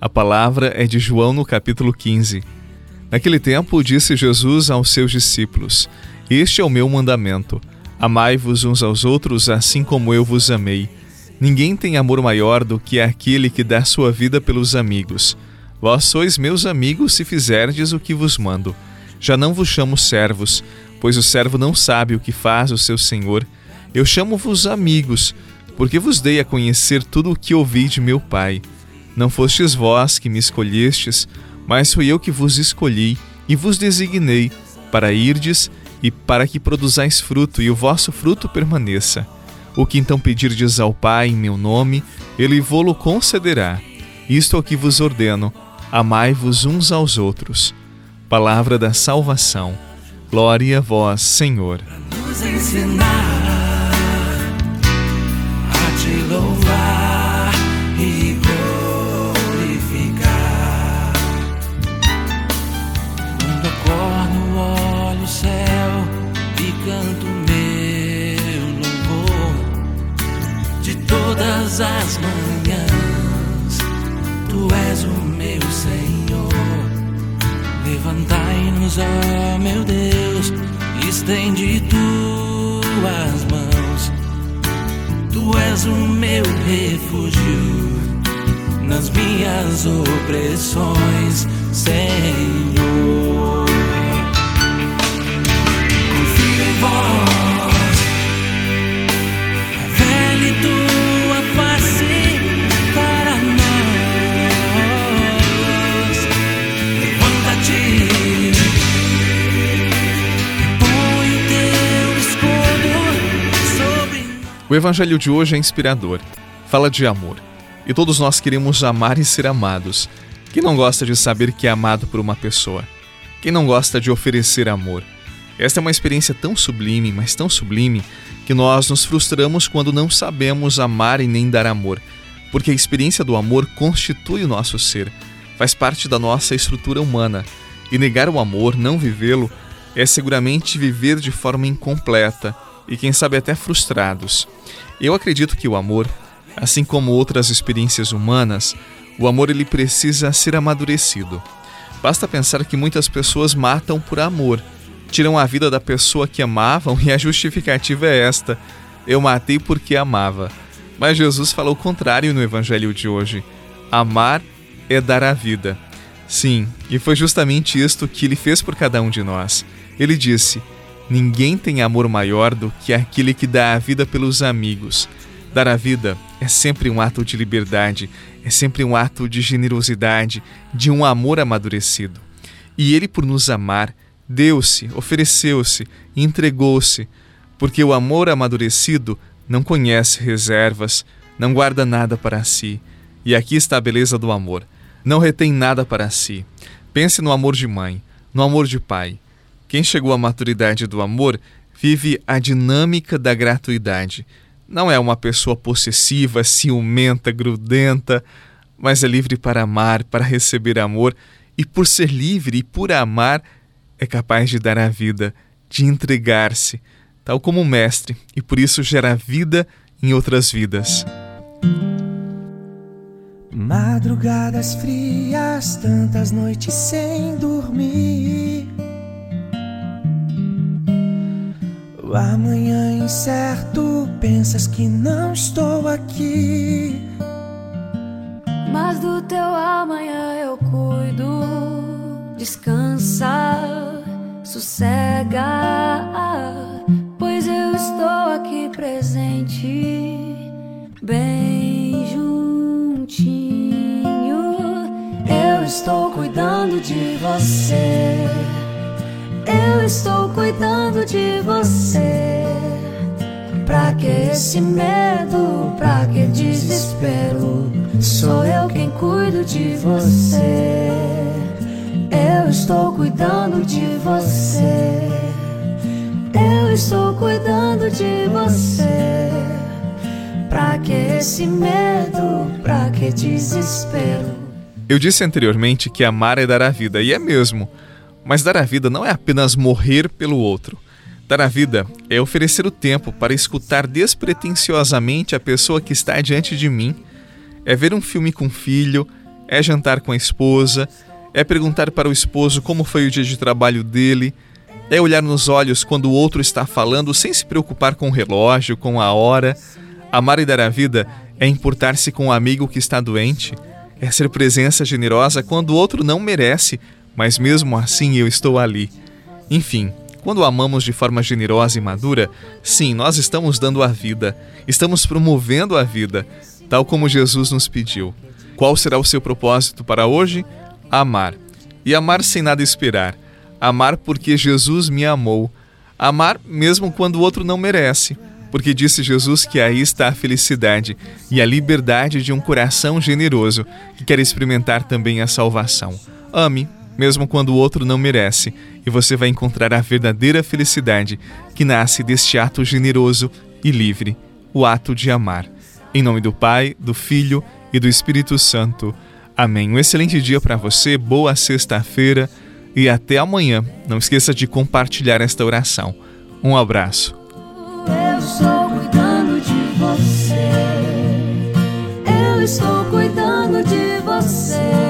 A palavra é de João no capítulo 15. Naquele tempo, disse Jesus aos seus discípulos: Este é o meu mandamento: amai-vos uns aos outros, assim como eu vos amei. Ninguém tem amor maior do que aquele que dá sua vida pelos amigos. Vós sois meus amigos se fizerdes o que vos mando. Já não vos chamo servos, pois o servo não sabe o que faz o seu senhor. Eu chamo-vos amigos, porque vos dei a conhecer tudo o que ouvi de meu Pai. Não fostes vós que me escolhestes, mas fui eu que vos escolhi e vos designei para irdes e para que produzais fruto e o vosso fruto permaneça. O que então pedirdes ao Pai em meu nome, ele vô-lo concederá. Isto é o que vos ordeno: amai-vos uns aos outros. Palavra da salvação. Glória a vós, Senhor. Nos ensinar as manhãs. Tu és o meu Senhor. Levantai-nos, ó meu Deus, estende tuas mãos. Tu és o meu refúgio nas minhas opressões, Senhor. O evangelho de hoje é inspirador. Fala de amor. E todos nós queremos amar e ser amados. Quem não gosta de saber que é amado por uma pessoa? Quem não gosta de oferecer amor? Esta é uma experiência tão sublime, mas tão sublime, que nós nos frustramos quando não sabemos amar e nem dar amor, porque a experiência do amor constitui o nosso ser, faz parte da nossa estrutura humana, e negar o amor, não vivê-lo, é seguramente viver de forma incompleta e, quem sabe, até frustrados. Eu acredito que o amor, assim como outras experiências humanas, o amor ele precisa ser amadurecido. Basta pensar que muitas pessoas matam por amor, tiram a vida da pessoa que amavam e a justificativa é esta: eu matei porque amava. Mas Jesus falou o contrário no evangelho de hoje: amar é dar a vida. Sim, e foi justamente isto que ele fez por cada um de nós. Ele disse: Ninguém tem amor maior do que aquele que dá a vida pelos amigos. Dar a vida é sempre um ato de liberdade, é sempre um ato de generosidade, de um amor amadurecido. E ele, por nos amar, deu-se, ofereceu-se, entregou-se, porque o amor amadurecido não conhece reservas, não guarda nada para si. E aqui está a beleza do amor. Não retém nada para si. Pense no amor de mãe, no amor de pai. Quem chegou à maturidade do amor vive a dinâmica da gratuidade. Não é uma pessoa possessiva, ciumenta, grudenta, mas é livre para amar, para receber amor, e por ser livre e por amar, é capaz de dar a vida, de entregar-se, tal como o Mestre, e por isso gera vida em outras vidas. Madrugadas frias, tantas noites sem dormir. O amanhã incerto, pensas que não estou aqui. Mas do teu amanhã eu cuido. Descansa, sossega, pois eu estou aqui presente, bem juntinho. Eu estou cuidando de você. Eu estou cuidando de você. Pra que esse medo? Pra que desespero? Sou eu quem cuido de você. Eu estou cuidando de você. Eu estou cuidando de você. Pra que esse medo? Pra que desespero? Eu disse anteriormente que amar é dar a vida, e é mesmo. Mas dar a vida não é apenas morrer pelo outro. Dar a vida é oferecer o tempo para escutar despretensiosamente a pessoa que está diante de mim. É ver um filme com o filho, é jantar com a esposa, é perguntar para o esposo como foi o dia de trabalho dele, é olhar nos olhos quando o outro está falando sem se preocupar com o relógio, com a hora. Amar e dar a vida é importar-se com o amigo que está doente, é ser presença generosa quando o outro não merece, mas mesmo assim eu estou ali. Enfim, quando amamos de forma generosa e madura, sim, nós estamos dando a vida, estamos promovendo a vida, tal como Jesus nos pediu. Qual será o seu propósito para hoje? Amar. E amar sem nada esperar. Amar porque Jesus me amou. Amar mesmo quando o outro não merece. Porque disse Jesus que aí está a felicidade e a liberdade de um coração generoso que quer experimentar também a salvação. Ame, mesmo quando o outro não merece, e você vai encontrar a verdadeira felicidade que nasce deste ato generoso e livre, o ato de amar. Em nome do Pai, do Filho e do Espírito Santo. Amém. Um excelente dia para você, boa sexta-feira e até amanhã. Não esqueça de compartilhar esta oração. Um abraço. Eu cuidando de você. Eu estou cuidando de você.